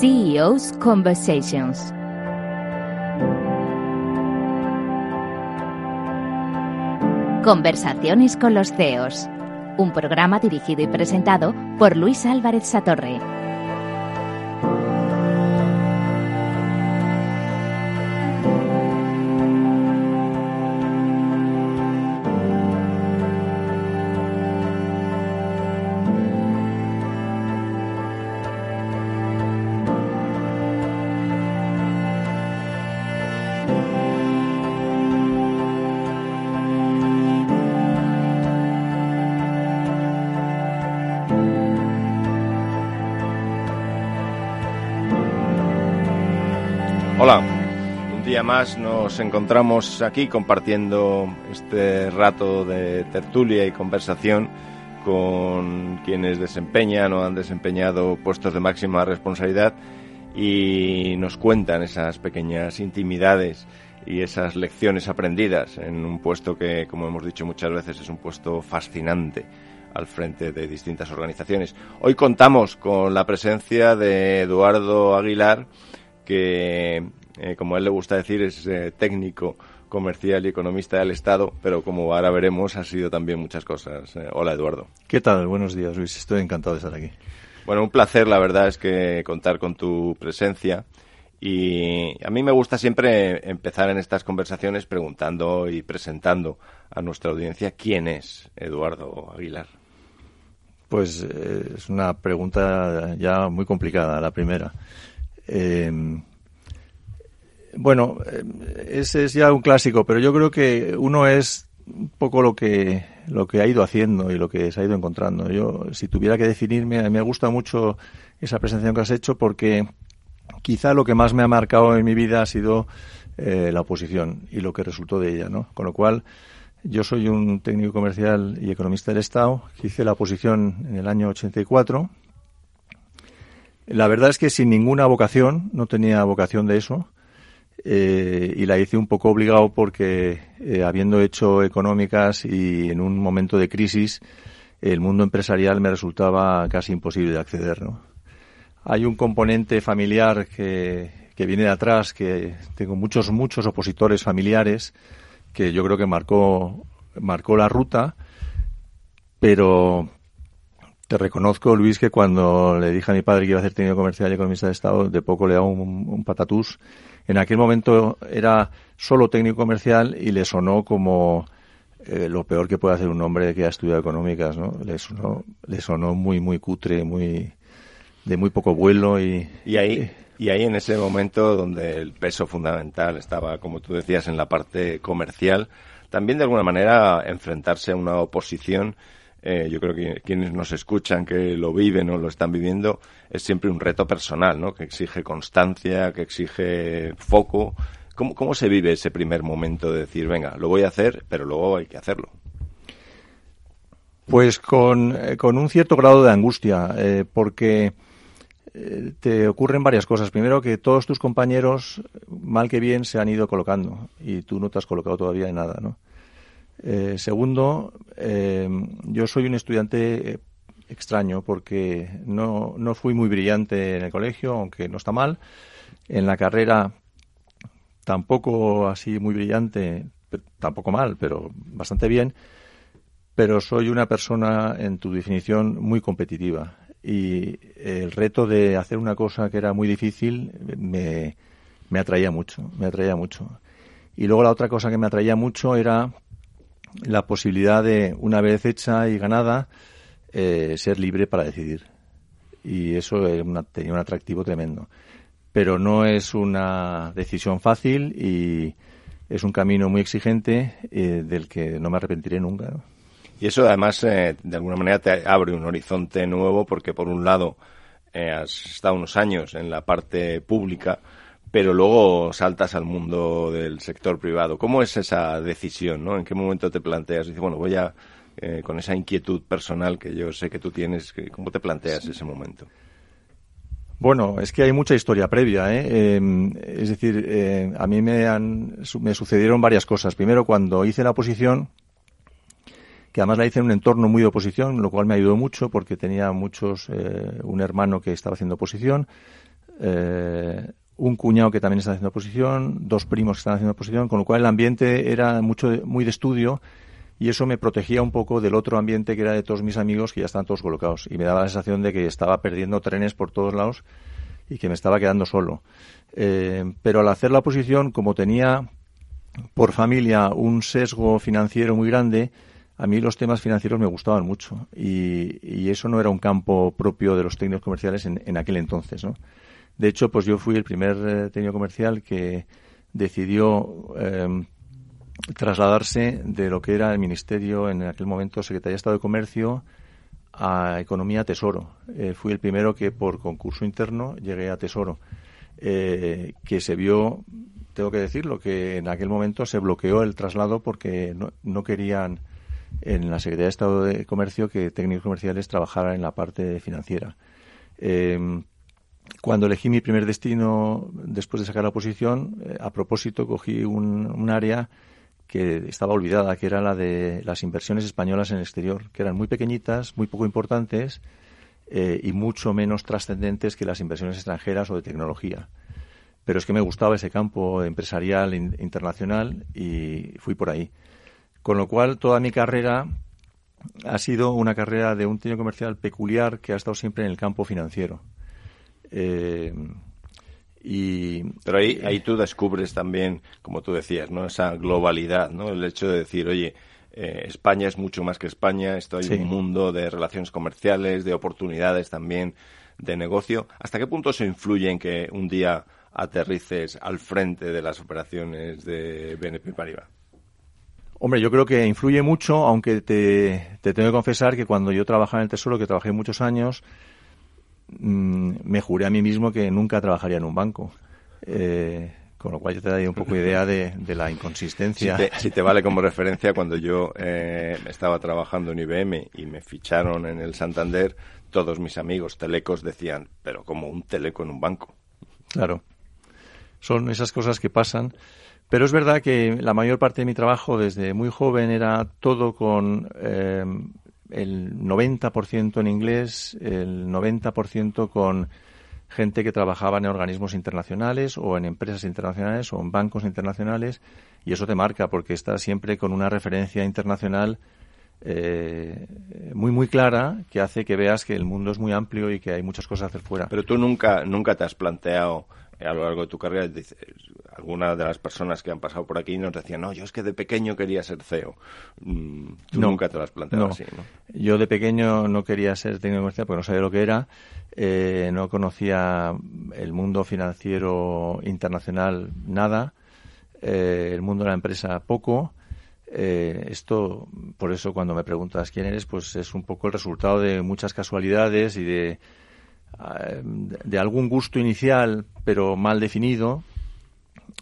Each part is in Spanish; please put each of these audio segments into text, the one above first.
CEO's Conversations. Conversaciones con los CEOs. Un programa dirigido y presentado por Luis Álvarez Satorre. Más nos encontramos aquí compartiendo este rato de tertulia y conversación con quienes desempeñan o han desempeñado puestos de máxima responsabilidad y nos cuentan esas pequeñas intimidades y esas lecciones aprendidas en un puesto que, como hemos dicho muchas veces, es un puesto fascinante al frente de distintas organizaciones. Hoy contamos con la presencia de Eduardo Aguilar, que, eh, como a él le gusta decir, es eh, técnico comercial y economista del Estado, pero como ahora veremos, ha sido también muchas cosas. Eh, hola, Eduardo. ¿Qué tal? Buenos días, Luis. Estoy encantado de estar aquí. Bueno, un placer, la verdad, es que contar con tu presencia. Y a mí me gusta siempre empezar en estas conversaciones preguntando y presentando a nuestra audiencia quién es Eduardo Aguilar. Pues eh, es una pregunta ya muy complicada, la primera. Eh, bueno, eh, ese es ya un clásico, pero yo creo que uno es un poco lo que lo que ha ido haciendo y lo que se ha ido encontrando. Yo, si tuviera que definirme, me gusta mucho esa presentación que has hecho porque quizá lo que más me ha marcado en mi vida ha sido eh, la oposición y lo que resultó de ella, ¿no? Con lo cual, yo soy un técnico comercial y economista del Estado, hice la oposición en el año 84 la verdad es que sin ninguna vocación, no tenía vocación de eso, eh, y la hice un poco obligado porque eh, habiendo hecho económicas y en un momento de crisis, el mundo empresarial me resultaba casi imposible de acceder. ¿no? Hay un componente familiar que, que viene de atrás, que tengo muchos, muchos opositores familiares, que yo creo que marcó, marcó la ruta, pero te reconozco, Luis, que cuando le dije a mi padre que iba a hacer técnico comercial y economista de Estado, de poco le daba un, un patatús. En aquel momento era solo técnico comercial y le sonó como eh, lo peor que puede hacer un hombre que ha estudiado económicas, ¿no? Le sonó, le sonó muy, muy cutre, muy de muy poco vuelo y... Y ahí, y ahí en ese momento donde el peso fundamental estaba, como tú decías, en la parte comercial, también de alguna manera enfrentarse a una oposición eh, yo creo que quienes nos escuchan, que lo viven o lo están viviendo, es siempre un reto personal, ¿no? Que exige constancia, que exige foco. ¿Cómo, cómo se vive ese primer momento de decir, venga, lo voy a hacer, pero luego hay que hacerlo? Pues con, eh, con un cierto grado de angustia, eh, porque eh, te ocurren varias cosas. Primero, que todos tus compañeros, mal que bien, se han ido colocando y tú no te has colocado todavía en nada, ¿no? Eh, segundo, eh, yo soy un estudiante eh, extraño porque no, no fui muy brillante en el colegio, aunque no está mal. En la carrera tampoco así muy brillante, tampoco mal, pero bastante bien. Pero soy una persona, en tu definición, muy competitiva. Y el reto de hacer una cosa que era muy difícil me, me atraía mucho, me atraía mucho. Y luego la otra cosa que me atraía mucho era la posibilidad de, una vez hecha y ganada, eh, ser libre para decidir. Y eso una, tenía un atractivo tremendo. Pero no es una decisión fácil y es un camino muy exigente eh, del que no me arrepentiré nunca. Y eso además, eh, de alguna manera, te abre un horizonte nuevo porque, por un lado, eh, has estado unos años en la parte pública, pero luego saltas al mundo del sector privado. ¿Cómo es esa decisión? ¿no? ¿En qué momento te planteas? Dices, bueno, voy a, eh, con esa inquietud personal que yo sé que tú tienes, ¿cómo te planteas ese momento? Bueno, es que hay mucha historia previa. ¿eh? Eh, es decir, eh, a mí me, han, me sucedieron varias cosas. Primero, cuando hice la oposición, que además la hice en un entorno muy de oposición, lo cual me ayudó mucho porque tenía muchos, eh, un hermano que estaba haciendo oposición eh, un cuñado que también está haciendo oposición, dos primos que están haciendo oposición, con lo cual el ambiente era mucho muy de estudio y eso me protegía un poco del otro ambiente que era de todos mis amigos que ya estaban todos colocados y me daba la sensación de que estaba perdiendo trenes por todos lados y que me estaba quedando solo. Eh, pero al hacer la oposición, como tenía por familia un sesgo financiero muy grande, a mí los temas financieros me gustaban mucho y, eso no era un campo propio de los técnicos comerciales en, aquel entonces. ¿no? De hecho, pues yo fui el primer eh, técnico comercial que decidió em, trasladarse de lo que era el Ministerio, en aquel momento Secretaría de Estado de Comercio, a Economía Tesoro. Eh, fui el primero que por concurso interno llegué a Tesoro, eh, que se vio, tengo que decirlo, que en aquel momento se bloqueó el traslado porque no, querían en la Secretaría de Estado de Comercio que técnicos comerciales trabajaran en la parte financiera. Em, cuando elegí mi primer destino después de sacar la oposición, eh, a propósito cogí un, área que estaba olvidada, que era la de las inversiones españolas en el exterior, que eran muy pequeñitas, muy poco importantes eh, y mucho menos trascendentes que las inversiones extranjeras o de tecnología. Pero es que me gustaba ese campo empresarial internacional y fui por ahí. Con lo cual, toda mi carrera ha sido una carrera de un técnico comercial peculiar que ha estado siempre en el campo financiero. Eh, y, Pero ahí, ahí tú descubres también, como tú decías, ¿no? esa globalidad, ¿no? el hecho de decir, oye, eh, España es mucho más que España, esto hay un mundo de relaciones comerciales, de oportunidades también de negocio. ¿Hasta qué punto se influye en que un día aterrices al frente de las operaciones de BNP Paribas? Hombre, yo creo que influye mucho, aunque te, te tengo que confesar que cuando yo trabajaba en el Tesoro, que trabajé muchos años, Mm, me juré a mí mismo que nunca trabajaría en un banco. Eh, con lo cual yo te daría un poco idea de, la inconsistencia. Si te, vale como referencia, cuando yo eh, estaba trabajando en IBM y me ficharon en el Santander, todos mis amigos telecos decían, pero como un teleco en un banco. Claro. Son esas cosas que pasan. Pero es verdad que la mayor parte de mi trabajo desde muy joven era todo con eh, el 90% en inglés, el 90% con gente que trabajaba en organismos internacionales o en empresas internacionales o en bancos internacionales y eso te marca porque estás siempre con una referencia internacional eh, muy muy clara que hace que veas que el mundo es muy amplio y que hay muchas cosas a hacer fuera. Pero tú nunca nunca te has planteado a lo largo de tu carrera, algunas de las personas que han pasado por aquí nos decían, no, yo es que de pequeño quería ser CEO. Mm, tú nunca te lo has planteado así, ¿no? Yo de pequeño no quería ser técnico comercial porque no sabía lo que era, eh, no conocía el mundo financiero internacional nada, eh, el mundo de la empresa poco. Eh, esto, por eso cuando me preguntas quién eres, pues es un poco el resultado de muchas casualidades y de de algún gusto inicial, pero mal definido,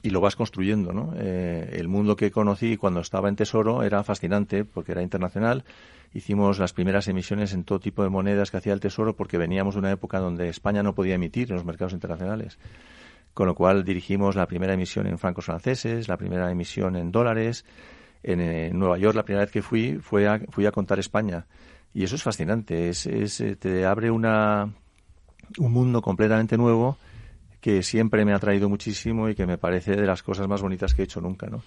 y lo vas construyendo, ¿no? Eh, el mundo que conocí cuando estaba en Tesoro era fascinante porque era internacional. Hicimos las primeras emisiones en todo tipo de monedas que hacía el Tesoro porque veníamos de una época donde España no podía emitir en los mercados internacionales. Con lo cual dirigimos la primera emisión en francos franceses, la primera emisión en dólares. En, Nueva York la primera vez que fui fue a, fui a contar España. Y eso es fascinante. Es, es, eh, te abre una, un mundo completamente nuevo que siempre me ha traído muchísimo y que me parece de las cosas más bonitas que he hecho nunca, ¿no?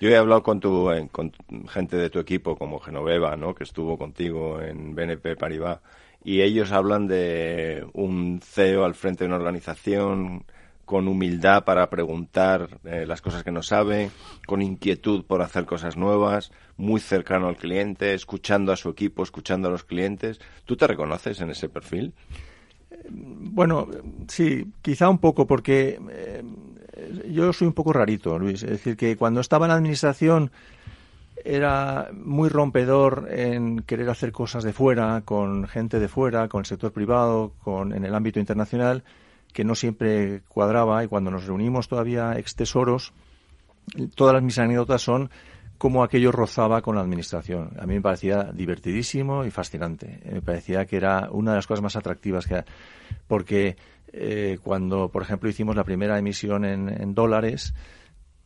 Yo he hablado con tu con gente de tu equipo como Genoveva, ¿no? Que estuvo contigo en BNP Paribas y ellos hablan de un CEO al frente de una organización con humildad para preguntar eh, las cosas que no sabe, con inquietud por hacer cosas nuevas, muy cercano al cliente, escuchando a su equipo, escuchando a los clientes. ¿Tú te reconoces en ese perfil? Bueno, sí, quizá un poco, porque eh, yo soy un poco rarito, Luis. Es decir, que cuando estaba en la administración era muy rompedor en querer hacer cosas de fuera, con gente de fuera, con el sector privado, con, en el ámbito internacional, que no siempre cuadraba. Y cuando nos reunimos todavía ex tesoros, todas mis anécdotas son cómo aquello rozaba con la administración. A mí me parecía divertidísimo y fascinante. Me parecía que era una de las cosas más atractivas que porque eh, cuando, por ejemplo, hicimos la primera emisión en, dólares,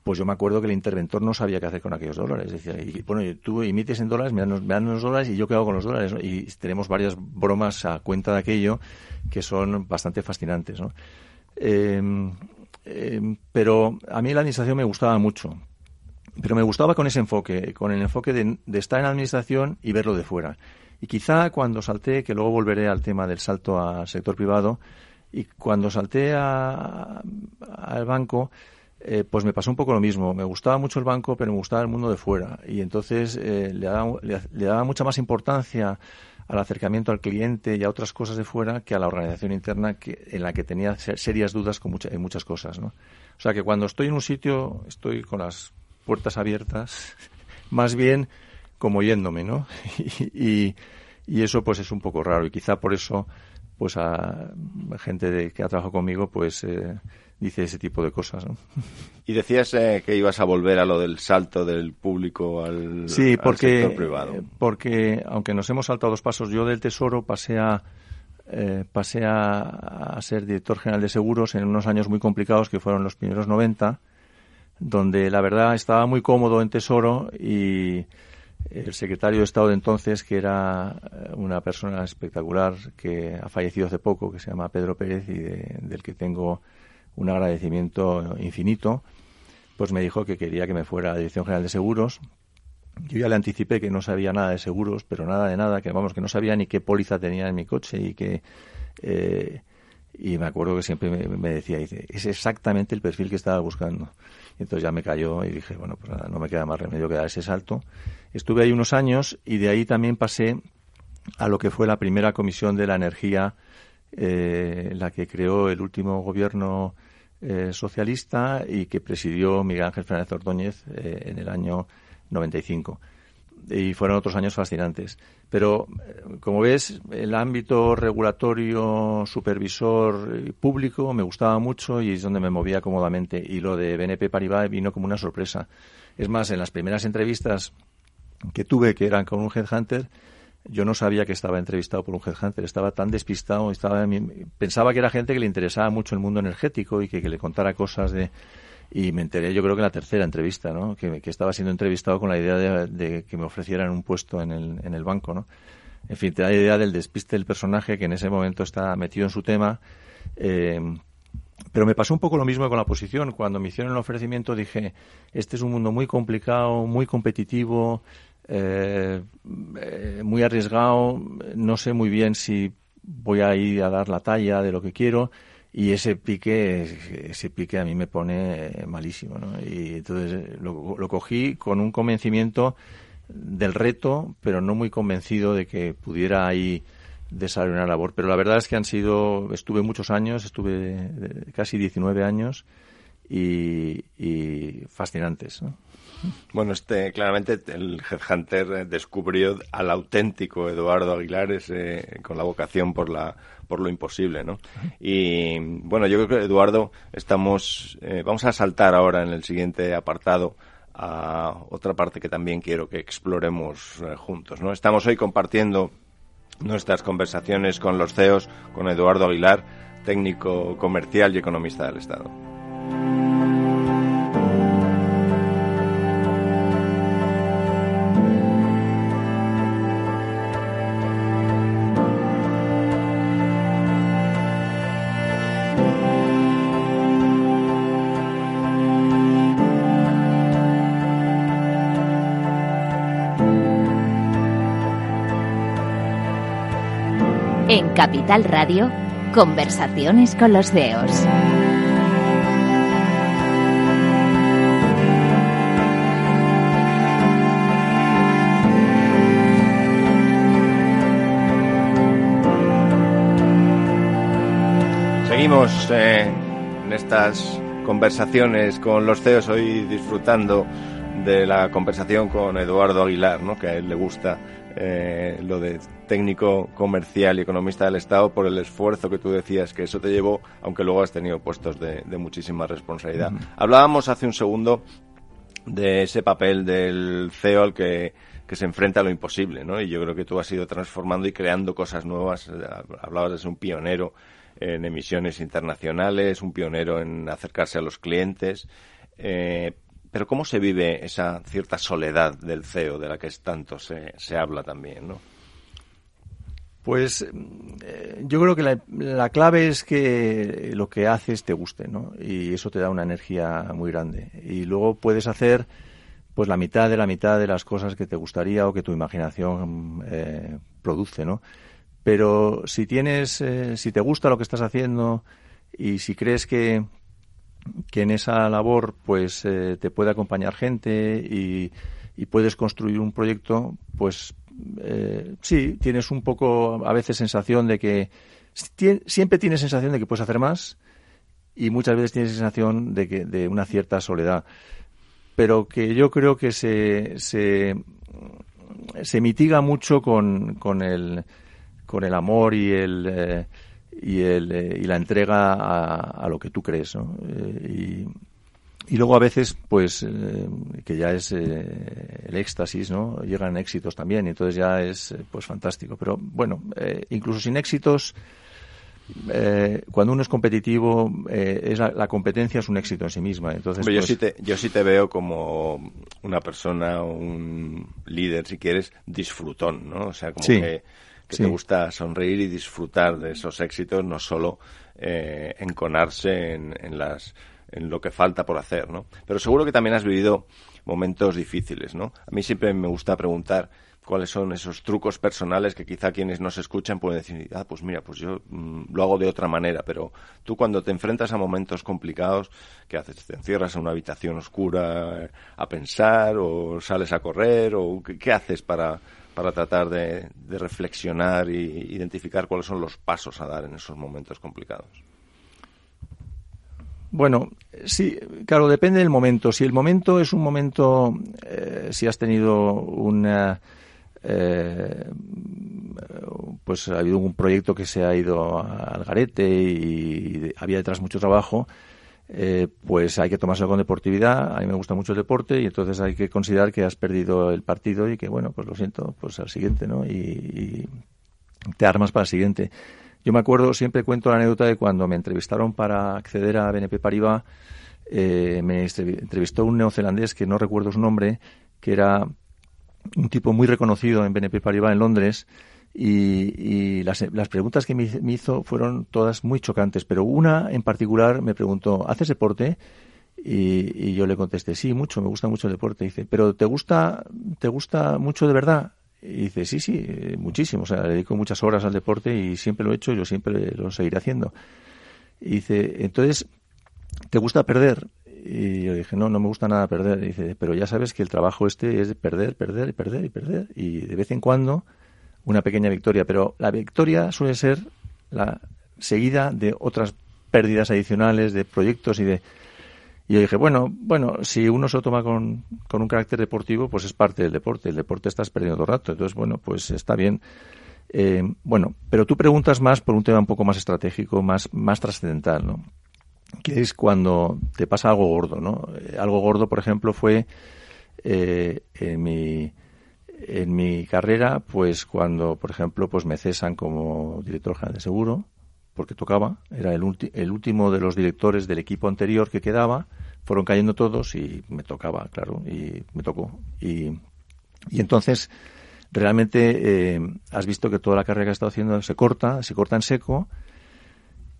pues yo me acuerdo que el interventor no sabía qué hacer con aquellos dólares. Decía, y, bueno, tú emites en dólares, me dan, los dólares y yo qué hago con los dólares. Y tenemos varias bromas a cuenta de aquello que son bastante fascinantes. Em, em, pero a mí la administración me gustaba mucho. Pero me gustaba con ese enfoque, con el enfoque de, estar en la administración y verlo de fuera. Y quizá cuando salté, que luego volveré al tema del salto al sector privado, y cuando salté al banco, eh, pues me pasó un poco lo mismo. Me gustaba mucho el banco, pero me gustaba el mundo de fuera. Y entonces eh, le, daba, le, daba, mucha más importancia al acercamiento al cliente y a otras cosas de fuera que a la organización interna que, en la que tenía serias dudas con en muchas cosas. ¿no? O sea que cuando estoy en un sitio estoy con las puertas abiertas, más bien como yéndome, ¿no? y, y, eso pues es un poco raro y quizá por eso pues a gente de, que ha trabajado conmigo pues eh, dice ese tipo de cosas. ¿no? Y decías eh, que ibas a volver a lo del salto del público al, sí, porque, sector privado. porque aunque nos hemos saltado dos pasos, yo del Tesoro pasé a eh, pasé a, a, ser director general de seguros en unos años muy complicados que fueron los primeros 90, donde la verdad estaba muy cómodo en Tesoro y el secretario de Estado de entonces, que era eh, una persona espectacular que ha fallecido hace poco, que se llama Pedro Pérez y del que tengo un agradecimiento infinito, pues me dijo que quería que me fuera a la Dirección General de Seguros. Yo ya le anticipé que no sabía nada de seguros, pero nada de nada, que vamos, que no sabía ni qué póliza tenía en mi coche y que... Eh, y me acuerdo que siempre me, decía, dice, es exactamente el perfil que estaba buscando. Entonces ya me cayó y dije, bueno, pues nada, no me queda más remedio que dar ese salto. Estuve ahí unos años y de ahí también pasé a lo que fue la primera comisión de la energía, eh, la que creó el último gobierno eh, socialista y que presidió Miguel Ángel Fernández Ordóñez eh, en el año 95. Y fueron otros años fascinantes. Pero, eh, como ves, el ámbito regulatorio, supervisor público me gustaba mucho y es donde me movía cómodamente. Y lo de BNP Paribas vino como una sorpresa. Es más, en las primeras entrevistas que tuve, que eran con un headhunter, yo no sabía que estaba entrevistado por un headhunter, estaba tan despistado, estaba, pensaba que era gente que le interesaba mucho el mundo energético y que, le contara cosas de... Y me enteré, yo creo que en la tercera entrevista, ¿no? Que, estaba siendo entrevistado con la idea de, que me ofrecieran un puesto en el, en el banco, ¿no? En fin, te da idea del despiste del personaje que en ese momento está metido en su tema. Eh, pero me pasó un poco lo mismo con la posición. Cuando me hicieron el ofrecimiento dije, este es un mundo muy complicado, muy competitivo, eh, eh, muy arriesgado, no sé muy bien si voy a ir a dar la talla de lo que quiero y ese pique, ese pique a mí me pone malísimo, ¿no? Y entonces lo, lo cogí con un convencimiento del reto, pero no muy convencido de que pudiera ahí desarrollar una labor. Pero la verdad es que han sido, estuve muchos años, estuve casi 19 años y, y fascinantes. ¿no? Bueno, este, claramente el Headhunter descubrió al auténtico Eduardo Aguilar con la vocación por la por lo imposible, ¿no? Y bueno, yo creo que Eduardo estamos eh, vamos a saltar ahora en el siguiente apartado a otra parte que también quiero que exploremos eh, juntos, ¿no? Estamos hoy compartiendo nuestras conversaciones con los CEOs, con Eduardo Aguilar, técnico comercial y economista del Estado. Capital Radio, conversaciones con los CEOs. Seguimos eh, en estas conversaciones con los CEOs hoy disfrutando de la conversación con Eduardo Aguilar, ¿no? que a él le gusta eh, lo de técnico comercial y economista del Estado por el esfuerzo que tú decías que eso te llevó, aunque luego has tenido puestos de, muchísima responsabilidad. Hablábamos hace un segundo de ese papel del CEO al que, se enfrenta a lo imposible, ¿no? Y yo creo que tú has ido transformando y creando cosas nuevas. Hablabas de ser un pionero en emisiones internacionales, un pionero en acercarse a los clientes. Eh, pero ¿cómo se vive esa cierta soledad del CEO de la que tanto se, se habla también, no? Pues eh, yo creo que la, la, clave es que lo que haces te guste, ¿no? Y eso te da una energía muy grande. Y luego puedes hacer pues la mitad de la mitad de las cosas que te gustaría o que tu imaginación eh, produce, ¿no? Pero si tienes, eh, si te gusta lo que estás haciendo y si crees que, que en esa labor pues eh, te puede acompañar gente y, puedes construir un proyecto, pues eh, sí, tienes un poco a veces sensación de que siempre tienes sensación de que puedes hacer más y muchas veces tienes sensación de que de una cierta soledad, pero que yo creo que se se, se mitiga mucho con, con el con el amor y el eh, y, el, eh, y la entrega a, a, lo que tú crees, ¿no? Eh, y, y luego a veces, pues, eh, que ya es eh, el éxtasis, ¿no? Llegan éxitos también y entonces ya es, eh, pues, fantástico. Pero bueno, eh, incluso sin éxitos, cuando uno es competitivo, es la, la, competencia es un éxito en sí misma. Entonces, pues... yo, sí te, yo sí te veo como una persona, un líder, si quieres, disfrutón, ¿no? O sea, como sí. que, que Sí. te gusta sonreír y disfrutar de esos éxitos, no solo eh, enconarse en, en las en lo que falta por hacer, ¿no? Pero seguro que también has vivido momentos difíciles, ¿no? A mí siempre me gusta preguntar cuáles son esos trucos personales que quizá quienes nos escuchan pueden decir, ah, pues mira, pues yo mmm, lo hago de otra manera, pero tú cuando te enfrentas a momentos complicados, ¿qué haces? ¿Te encierras en una habitación oscura a pensar o sales a correr o qué, qué haces para, para tratar de, reflexionar y identificar cuáles son los pasos a dar en esos momentos complicados? Bueno, sí, claro, depende del momento. Si el momento es un momento, eh, si has tenido una, eh, pues ha habido un proyecto que se ha ido al garete y había detrás mucho trabajo, eh, pues hay que tomárselo con deportividad. A mí me gusta mucho el deporte y entonces hay que considerar que has perdido el partido y que, bueno, pues lo siento, pues al siguiente, ¿no? Y, te armas para el siguiente. Yo me acuerdo, siempre cuento la anécdota de cuando me entrevistaron para acceder a BNP Paribas, eh, me entrevistó un neozelandés que no recuerdo su nombre, que era un tipo muy reconocido en BNP Paribas en Londres, y, y las, las, preguntas que me, hizo fueron todas muy chocantes, pero una en particular me preguntó, ¿haces deporte? Y, y, yo le contesté, sí, mucho, me gusta mucho el deporte. Y dice, ¿pero te gusta, te gusta mucho de verdad? Y dice, sí, sí, muchísimo. O sea, le dedico muchas horas al deporte y siempre lo he hecho y yo siempre lo seguiré haciendo. Y dice, entonces, ¿te gusta perder? Y yo dije, no, no me gusta nada perder. Y dice, pero ya sabes que el trabajo este es de perder, perder, perder y perder. Y de vez en cuando una pequeña victoria. Pero la victoria suele ser la seguida de otras pérdidas adicionales, de proyectos y de... Y yo dije, bueno, bueno, si uno se lo toma con, con, un carácter deportivo, pues es parte del deporte. El deporte estás perdiendo todo el rato. Entonces, bueno, pues está bien. Eh, bueno, pero tú preguntas más por un tema un poco más estratégico, más, más trascendental, ¿no? Que es cuando te pasa algo gordo, ¿no? Eh, algo gordo, por ejemplo, fue eh, en mi en mi carrera, pues cuando, por ejemplo, pues me cesan como director general de seguro, porque tocaba, era el, el, último de los directores del equipo anterior que quedaba, fueron cayendo todos y me tocaba, claro, y me tocó. Y, y entonces, realmente eh, has visto que toda la carrera que has estado haciendo se corta, se corta en seco,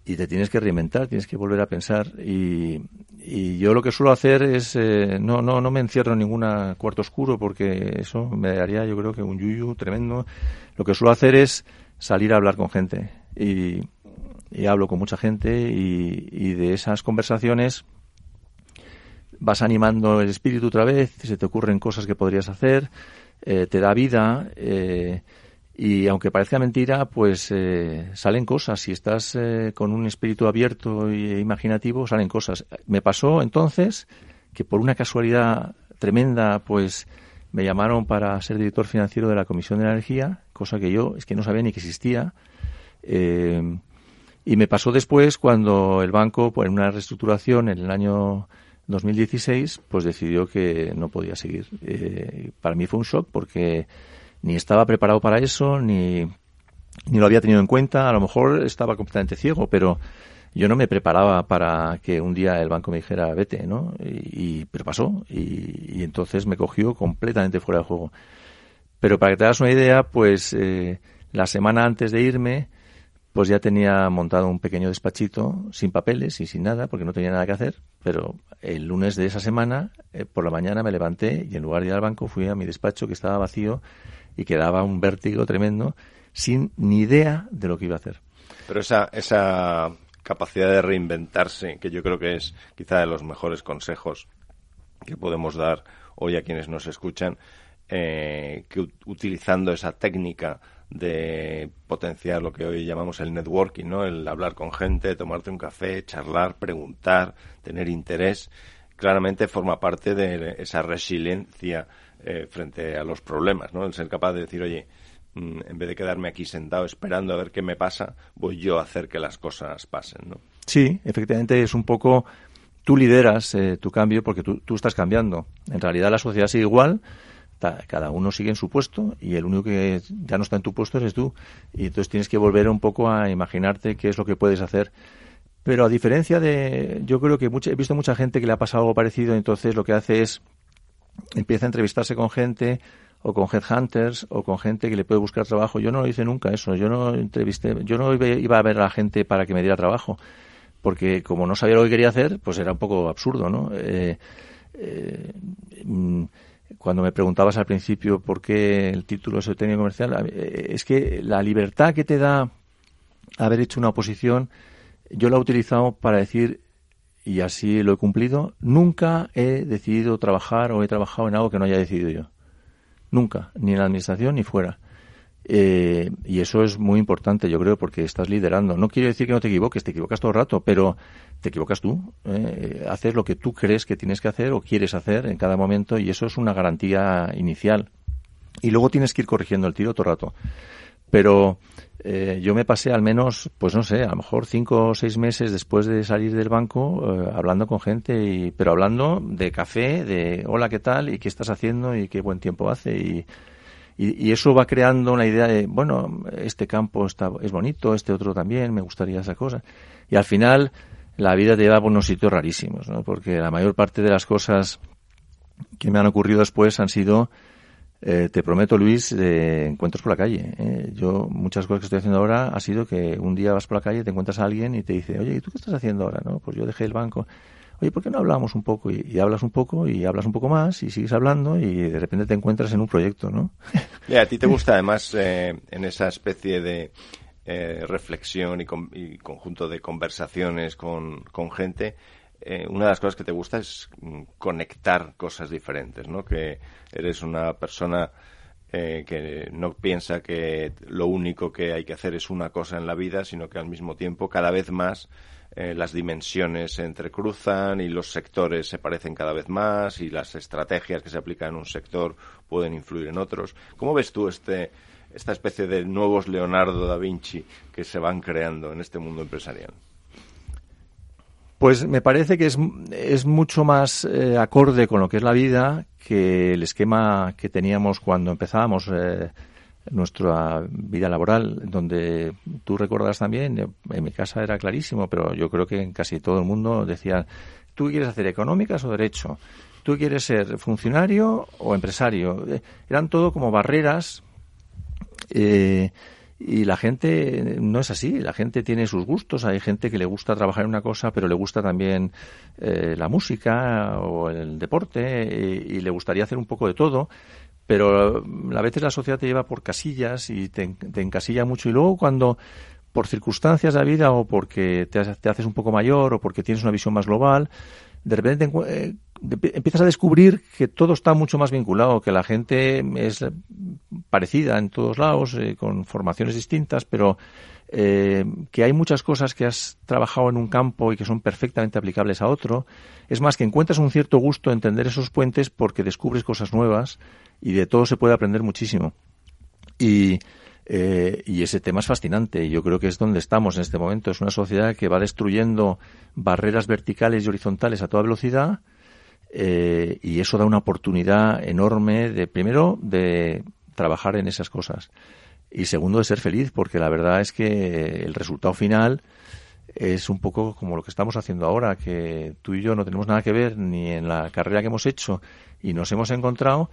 y te tienes que reinventar, tienes que volver a pensar. Y, y yo lo que suelo hacer es, eh, no, no, no me encierro en ningún cuarto oscuro porque eso me daría yo creo que un yuyu tremendo. Lo que suelo hacer es salir a hablar con gente. Y, hablo con mucha gente y, y, de esas conversaciones vas animando el espíritu otra vez, se te ocurren cosas que podrías hacer, eh, te da vida. Eh, y aunque parezca mentira, pues eh, salen cosas. Si estás eh, con un espíritu abierto e imaginativo, salen cosas. Me pasó entonces que por una casualidad tremenda, pues me llamaron para ser director financiero de la Comisión de Energía, cosa que yo es que no sabía ni que existía. Eh, y me pasó después cuando el banco, por una reestructuración en el año 2016, pues decidió que no podía seguir. Eh, para mí fue un shock porque ni estaba preparado para eso, ni, ni lo había tenido en cuenta. A lo mejor estaba completamente ciego, pero yo no me preparaba para que un día el banco me dijera vete, ¿no? Y, y pero pasó y, y, entonces me cogió completamente fuera de juego. Pero para que te hagas una idea, pues eh, la semana antes de irme, pues ya tenía montado un pequeño despachito sin papeles y sin nada, porque no tenía nada que hacer. Pero el lunes de esa semana, eh, por la mañana me levanté y en lugar de ir al banco fui a mi despacho que estaba vacío y que daba un vértigo tremendo, sin ni idea de lo que iba a hacer. Pero esa, esa capacidad de reinventarse, que yo creo que es quizá de los mejores consejos que podemos dar hoy a quienes nos escuchan, eh, que utilizando esa técnica de potenciar lo que hoy llamamos el networking, ¿no? El hablar con gente, tomarte un café, charlar, preguntar, tener interés, claramente forma parte de esa resiliencia eh, frente a los problemas, ¿no? El ser capaz de decir, oye, Mm, en vez de quedarme aquí sentado esperando a ver qué me pasa, voy yo a hacer que las cosas pasen. Sí, efectivamente es un poco tú lideras eh, tu cambio porque tú, estás cambiando. En realidad la sociedad sigue igual, cada uno sigue en su puesto y el único que ya no está en tu puesto eres tú. Y entonces tienes que volver un poco a imaginarte qué es lo que puedes hacer. Pero a diferencia de, yo creo que he visto mucha gente que le ha pasado algo parecido, entonces lo que hace es empieza a entrevistarse con gente, o con headhunters o con gente que le puede buscar trabajo. Yo no lo hice nunca eso. Yo no entrevisté, yo no iba a ver a la gente para que me diera trabajo, porque como no sabía lo que quería hacer, pues era un poco absurdo, ¿no? Eh, eh, mm, cuando me preguntabas al principio por qué el título es técnico comercial, eh, es que la libertad que te da haber hecho una oposición, yo la he utilizado para decir y así lo he cumplido, nunca he decidido trabajar o he trabajado en algo que no haya decidido yo. Nunca, ni en la administración ni fuera. Eh, y eso es muy importante, yo creo, porque estás liderando. No quiere decir que no te equivoques, te equivocas todo el rato, pero te equivocas tú. Eh, haces lo que tú crees que tienes que hacer o quieres hacer en cada momento y eso es una garantía inicial. Y luego tienes que ir corrigiendo el tiro todo el rato. Pero eh, yo me pasé al menos, pues no sé, a lo mejor cinco o seis meses después de salir del banco eh, hablando con gente, y, pero hablando de café, de hola, ¿qué tal? ¿Y qué estás haciendo? ¿Y qué buen tiempo hace? Y, y, eso va creando una idea de, bueno, este campo está, es bonito, este otro también, me gustaría esa cosa. Y al final la vida te lleva por unos sitios rarísimos, ¿no? Porque la mayor parte de las cosas que me han ocurrido después han sido eh, te prometo, Luis, eh, encuentros por la calle. Eh. Yo, muchas cosas que estoy haciendo ahora ha sido que un día vas por la calle, te encuentras a alguien y te dice, oye, ¿y tú qué estás haciendo ahora? No, pues yo dejé el banco. Oye, ¿por qué no hablamos un poco? Y, hablas un poco y hablas un poco más y sigues hablando y de repente te encuentras en un proyecto, ¿no? Y a ti te gusta además en esa especie de reflexión y, y, conjunto de conversaciones con, con gente eh, una de las cosas que te gusta es mm, conectar cosas diferentes, ¿no? Que eres una persona eh, que no piensa que lo único que hay que hacer es una cosa en la vida, sino que al mismo tiempo cada vez más eh, las dimensiones se entrecruzan y los sectores se parecen cada vez más y las estrategias que se aplican en un sector pueden influir en otros. ¿Cómo ves tú este, esta especie de nuevos Leonardo da Vinci que se van creando en este mundo empresarial? Pues me parece que es, es mucho más eh, acorde con lo que es la vida que el esquema que teníamos cuando empezábamos eh, nuestra vida laboral, donde tú recordarás también, en mi casa era clarísimo, pero yo creo que en casi todo el mundo decían, ¿tú quieres hacer económicas o derecho? ¿Tú quieres ser funcionario o empresario? Eh, eran todo como barreras. Eh, y la gente no es así, la gente tiene sus gustos, hay gente que le gusta trabajar en una cosa, pero le gusta también eh, la música o el deporte y, le gustaría hacer un poco de todo, pero a veces la sociedad te lleva por casillas y te, encasilla mucho. Y luego cuando por circunstancias de la vida o porque te, te haces un poco mayor o porque tienes una visión más global, de repente eh, empiezas a descubrir que todo está mucho más vinculado, que la gente es parecida en todos lados, eh, con formaciones distintas, pero eh, que hay muchas cosas que has trabajado en un campo y que son perfectamente aplicables a otro. Es más, que encuentras un cierto gusto en entender esos puentes porque descubres cosas nuevas y de todo se puede aprender muchísimo. Y, eh, y ese tema es fascinante. Yo creo que es donde estamos en este momento. Es una sociedad que va destruyendo barreras verticales y horizontales a toda velocidad eh, y eso da una oportunidad enorme de, primero, de trabajar en esas cosas y segundo, de ser feliz, porque la verdad es que el resultado final es un poco como lo que estamos haciendo ahora, que tú y yo no tenemos nada que ver ni en la carrera que hemos hecho y nos hemos encontrado.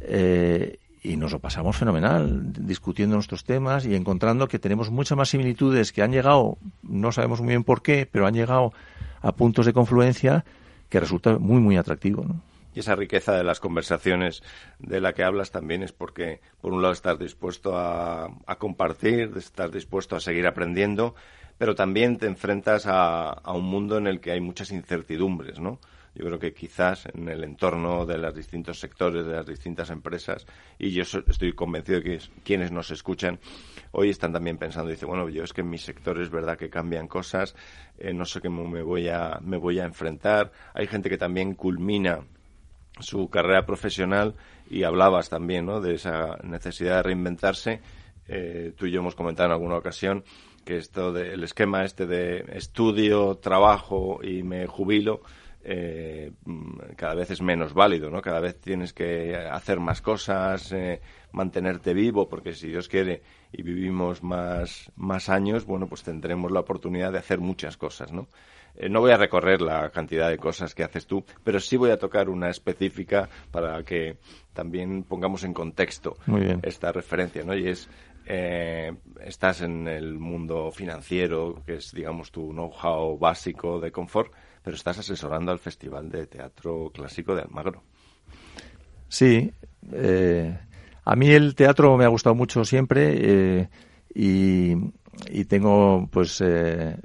Eh, y nos lo pasamos fenomenal discutiendo nuestros temas y encontrando que tenemos muchas más similitudes que han llegado, no sabemos muy bien por qué, pero han llegado a puntos de confluencia que resulta muy, muy atractivo. Y esa riqueza de las conversaciones de la que hablas también es porque, por un lado, estás dispuesto a, a compartir, estás dispuesto a seguir aprendiendo, pero también te enfrentas a, a, un mundo en el que hay muchas incertidumbres, ¿no? Yo creo que quizás en el entorno de los distintos sectores, de las distintas empresas, y yo estoy convencido de que quienes nos escuchan hoy están también pensando, dice, bueno, yo es que en mi sector es verdad que cambian cosas, eh, no sé cómo me voy a, me voy a enfrentar. Hay gente que también culmina su carrera profesional y hablabas también ¿no? de esa necesidad de reinventarse. Eh, tú y yo hemos comentado en alguna ocasión que esto del esquema este de estudio, trabajo y me jubilo eh, cada vez es menos válido, ¿no? Cada vez tienes que hacer más cosas, eh, mantenerte vivo, porque si Dios quiere y vivimos más, más años, bueno, pues tendremos la oportunidad de hacer muchas cosas, ¿no? Eh, no voy a recorrer la cantidad de cosas que haces tú, pero sí voy a tocar una específica para que también pongamos en contexto esta referencia, ¿no? Y es, eh, estás en el mundo financiero, que es, digamos, tu know-how básico de confort, pero estás asesorando al Festival de Teatro Clásico de Almagro. Sí, eh, a mí el teatro me ha gustado mucho siempre y y tengo pues eh,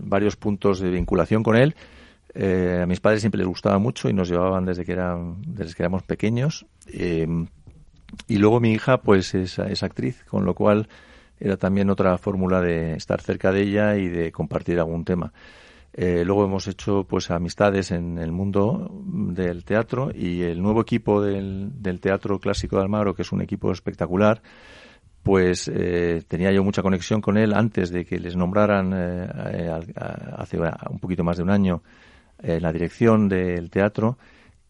varios puntos de vinculación con él. Eh, a mis padres siempre les gustaba mucho y nos llevaban desde que eran desde que éramos pequeños. Eh, y luego mi hija pues es, es, actriz, con lo cual era también otra fórmula de estar cerca de ella y de compartir algún tema. Luego hemos hecho pues amistades en el mundo del teatro y el nuevo equipo del, del Teatro Clásico de Almagro, que es un equipo espectacular, pues eh, tenía yo mucha conexión con él antes de que les nombraran eh, eh, hace un poquito más de un año en la dirección del teatro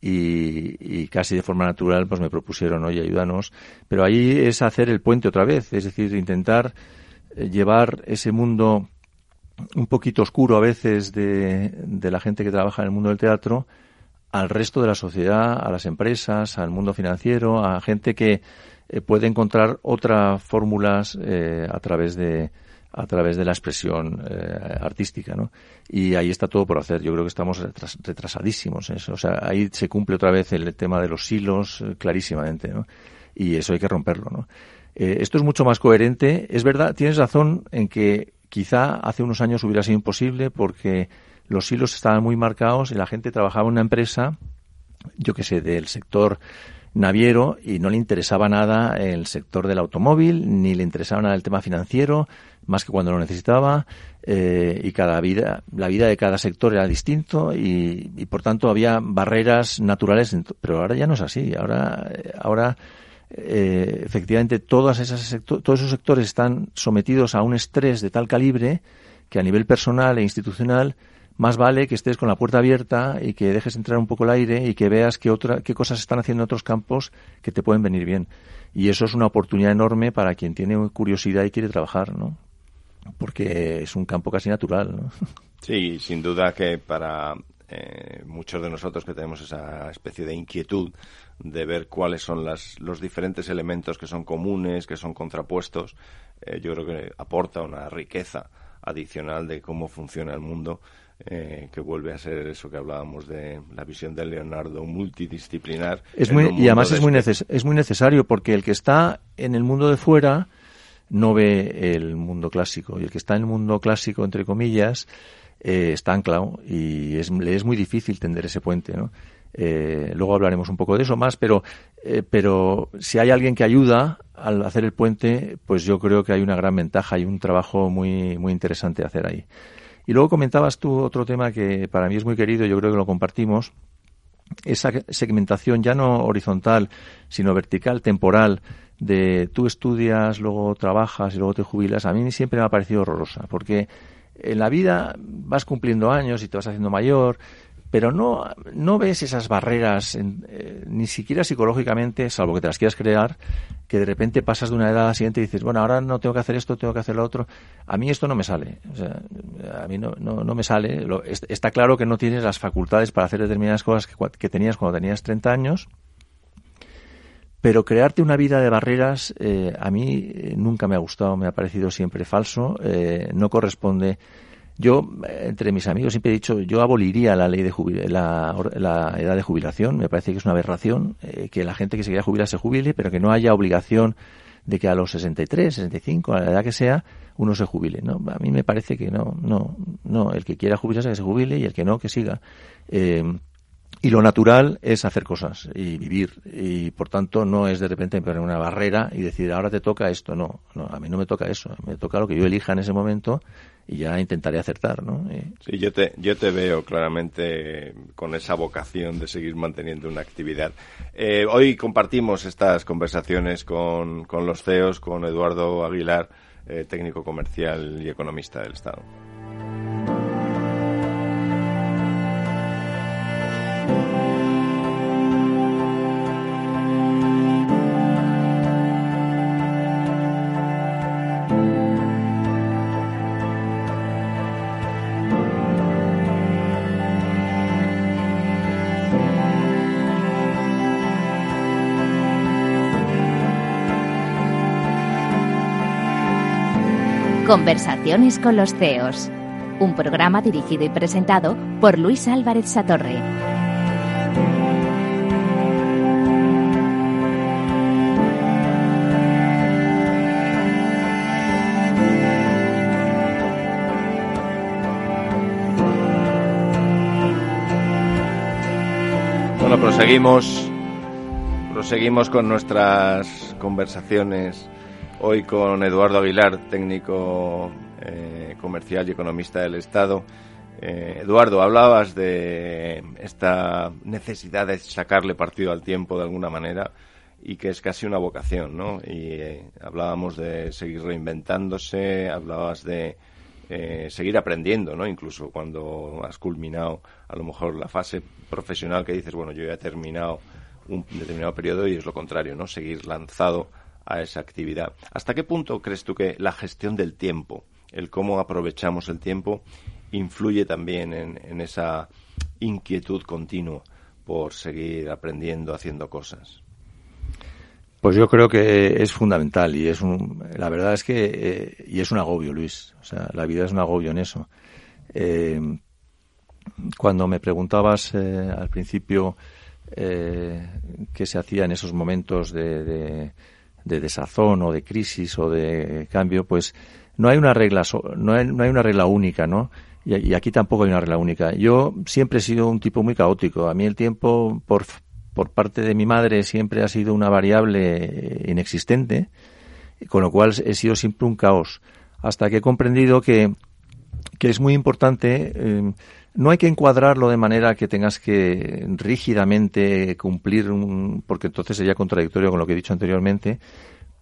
y, casi de forma natural pues me propusieron oye ayúdanos pero ahí es hacer el puente otra vez es decir intentar llevar ese mundo un poquito oscuro a veces de, de la gente que trabaja en el mundo del teatro al resto de la sociedad, a las empresas, al mundo financiero, a gente que, eh, puede encontrar otras fórmulas eh, a través de a través de la expresión eh, artística, ¿no? Y ahí está todo por hacer. Yo creo que estamos retrasadísimos en eso. O sea, ahí se cumple otra vez el tema de los hilos clarísimamente, ¿no? Y eso hay que romperlo, ¿no? esto es mucho más coherente. Es verdad, tienes razón en que quizá hace unos años hubiera sido imposible porque los hilos estaban muy marcados y la gente trabajaba en una empresa, yo que sé, del sector naviero y no le interesaba nada el sector del automóvil, ni le interesaba nada el tema financiero, más que cuando lo necesitaba, eh, y cada vida, la vida de cada sector era distinto y, y por tanto había barreras naturales, pero ahora ya no es así, ahora, ahora eh, efectivamente todas esas todos esos sectores están sometidos a un estrés de tal calibre que a nivel personal e institucional más vale que estés con la puerta abierta y que dejes entrar un poco el aire y que veas qué, otra, qué cosas están haciendo en otros campos que te pueden venir bien. Y eso es una oportunidad enorme para quien tiene curiosidad y quiere trabajar, ¿no? Porque es un campo casi natural, ¿no? Sí, sin duda que para eh, muchos de nosotros que tenemos esa especie de inquietud de ver cuáles son las, los diferentes elementos que son comunes, que son contrapuestos, eh, yo creo que aporta una riqueza adicional de cómo funciona el mundo eh, que vuelve a ser eso que hablábamos de la visión de Leonardo multidisciplinar. Es muy, y además es muy, es muy necesario porque el que está en el mundo de fuera no ve el mundo clásico y el que está en el mundo clásico, entre comillas, eh, está anclado y es, le es muy difícil tender ese puente, ¿no? Eh, luego hablaremos un poco de eso más, pero, pero si hay alguien que ayuda al hacer el puente, pues yo creo que hay una gran ventaja y un trabajo muy, muy interesante hacer ahí. Y luego comentabas tú otro tema que para mí es muy querido, yo creo que lo compartimos, esa segmentación ya no horizontal, sino vertical, temporal, de tú estudias, luego trabajas y luego te jubilas, a mí siempre me ha parecido horrorosa, porque en la vida vas cumpliendo años y te vas haciendo mayor, pero no, no ves esas barreras, eh, ni siquiera psicológicamente, salvo que te las quieras crear, que de repente pasas de una edad a la siguiente y dices, bueno, ahora no tengo que hacer esto, tengo que hacer lo otro. A mí esto no me sale. O sea, a mí no, no, no me sale. está claro que no tienes las facultades para hacer determinadas cosas que, que tenías cuando tenías 30 años, Pero crearte una vida de barreras eh, a mí eh, nunca me ha gustado, me ha parecido siempre falso, eh, no corresponde. Yo, entre mis amigos, siempre he dicho, yo aboliría la ley de la, la, edad de jubilación, me parece que es una aberración, que la gente que se quiera jubilar se jubile, pero que no haya obligación de que a los 63, 65, a la edad que sea, uno se jubile. ¿no? A mí me parece que no, no, no, el que quiera jubilarse que se jubile y el que no, que siga. Eh, y lo natural es hacer cosas y vivir. Y por tanto no es de repente poner una barrera y decir ahora te toca esto. No, no, a mí no me toca eso. Me toca lo que yo elija en ese momento y ya intentaré acertar, ¿no? Sí, yo te, yo te veo claramente con esa vocación de seguir manteniendo una actividad. Eh, hoy compartimos estas conversaciones con, con los CEOs, con Eduardo Aguilar, eh, técnico comercial y economista del Estado. Conversaciones con los CEOs. Un programa dirigido y presentado por Luis Álvarez Satorre. Bueno, proseguimos, proseguimos con nuestras conversaciones Hoy con Eduardo Aguilar, técnico eh, comercial y economista del Estado. Eh, Eduardo, hablabas de esta necesidad de sacarle partido al tiempo de alguna manera y que es casi una vocación, ¿no? Y eh, hablábamos de seguir reinventándose, hablabas de seguir aprendiendo, ¿no? Incluso cuando has culminado a lo mejor la fase profesional que dices, bueno, yo ya he terminado un determinado periodo y es lo contrario, ¿no? Seguir lanzado a esa actividad. ¿Hasta qué punto crees tú que la gestión del tiempo, el cómo aprovechamos el tiempo, influye también en, esa inquietud continua por seguir aprendiendo, haciendo cosas? Pues yo creo que es fundamental y es un, la verdad es que eh, y es un agobio, Luis. O sea, la vida es un agobio en eso. Eh, cuando me preguntabas eh, al principio qué se hacía en esos momentos de, de desazón o de crisis o de cambio, pues no hay una regla, no hay, no hay una regla única, ¿no? Y, aquí tampoco hay una regla única. Yo siempre he sido un tipo muy caótico. A mí el tiempo, por, por parte de mi madre, siempre ha sido una variable inexistente, con lo cual he sido siempre un caos. Hasta que he comprendido que, que es muy importante eh, no hay que encuadrarlo de manera que tengas que rígidamente cumplir, un, porque entonces sería contradictorio con lo que he dicho anteriormente,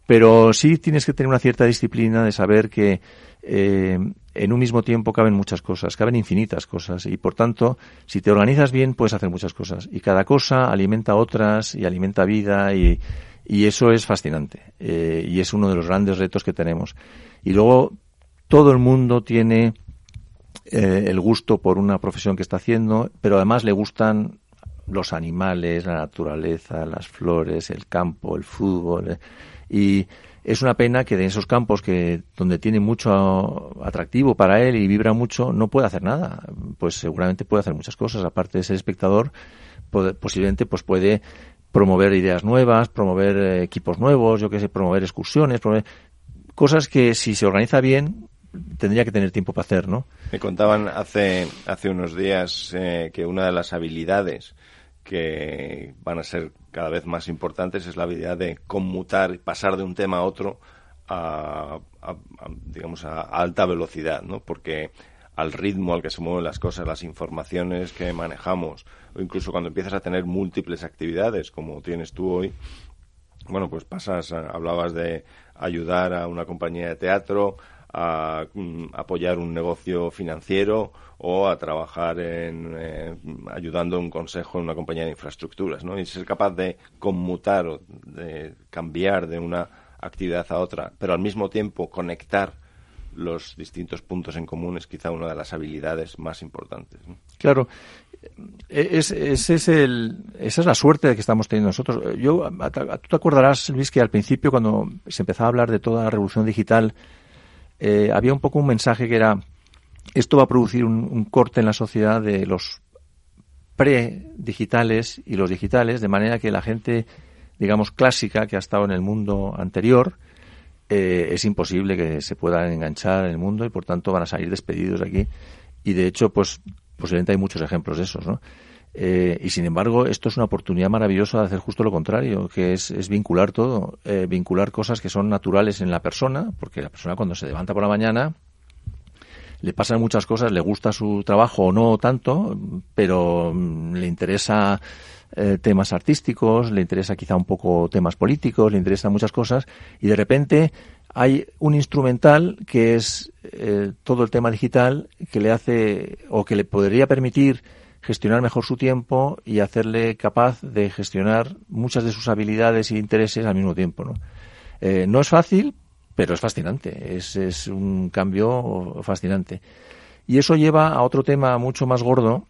pero sí tienes que tener una cierta disciplina de saber que eh, en un mismo tiempo caben muchas cosas, caben infinitas cosas y por tanto, si te organizas bien puedes hacer muchas cosas y cada cosa alimenta otras y alimenta vida y, y eso es fascinante eh, y es uno de los grandes retos que tenemos. Y luego todo el mundo tiene eh, el gusto por una profesión que está haciendo, pero además le gustan los animales, la naturaleza, las flores, el campo, el fútbol. Eh, y es una pena que de esos campos que donde tiene mucho atractivo para él y vibra mucho, no puede hacer nada. Pues seguramente puede hacer muchas cosas. Aparte de ser espectador, posiblemente pues puede promover ideas nuevas, promover eh, equipos nuevos, yo qué sé, promover excursiones, promover cosas que si se organiza bien tendría que tener tiempo para hacer, ¿no? Me contaban hace, hace unos días eh, que una de las habilidades que van a ser cada vez más importantes es la habilidad de conmutar, pasar de un tema a otro a, digamos, a, alta velocidad, ¿no? Porque al ritmo al que se mueven las cosas, las informaciones que manejamos, o incluso cuando empiezas a tener múltiples actividades, como tienes tú hoy, bueno, pues pasas, hablabas de ayudar a una compañía de teatro, a, mm, apoyar un negocio financiero o a trabajar en eh, ayudando a un consejo en una compañía de infraestructuras, ¿no? Y ser capaz de conmutar o de cambiar de una actividad a otra, pero al mismo tiempo conectar los distintos puntos en común es quizá una de las habilidades más importantes. Claro, E, es, es el, esa es la suerte que estamos teniendo nosotros. Yo, tú te acordarás, Luis, que al principio, cuando se empezaba a hablar de toda la revolución digital, eh, había un poco un mensaje que era esto va a producir un, corte en la sociedad de los pre-digitales y los digitales, de manera que la gente, digamos, clásica que ha estado en el mundo anterior, eh, es imposible que se puedan enganchar en el mundo y por tanto van a salir despedidos de aquí. Y de hecho, pues posiblemente hay muchos ejemplos de esos, ¿no? Eh, y sin embargo, esto es una oportunidad maravillosa de hacer justo lo contrario, que es, es vincular todo, eh, vincular cosas que son naturales en la persona, porque la persona cuando se levanta por la mañana le pasan muchas cosas, le gusta su trabajo o no tanto, pero mm, le interesa eh, temas artísticos, le interesa quizá un poco temas políticos, le interesan muchas cosas, y de repente hay un instrumental que es eh, todo el tema digital que le hace o que le podría permitir gestionar mejor su tiempo y hacerle capaz de gestionar muchas de sus habilidades e intereses al mismo tiempo. ¿no? Eh, no es fácil, pero es fascinante, es, es un cambio fascinante. Y eso lleva a otro tema mucho más gordo,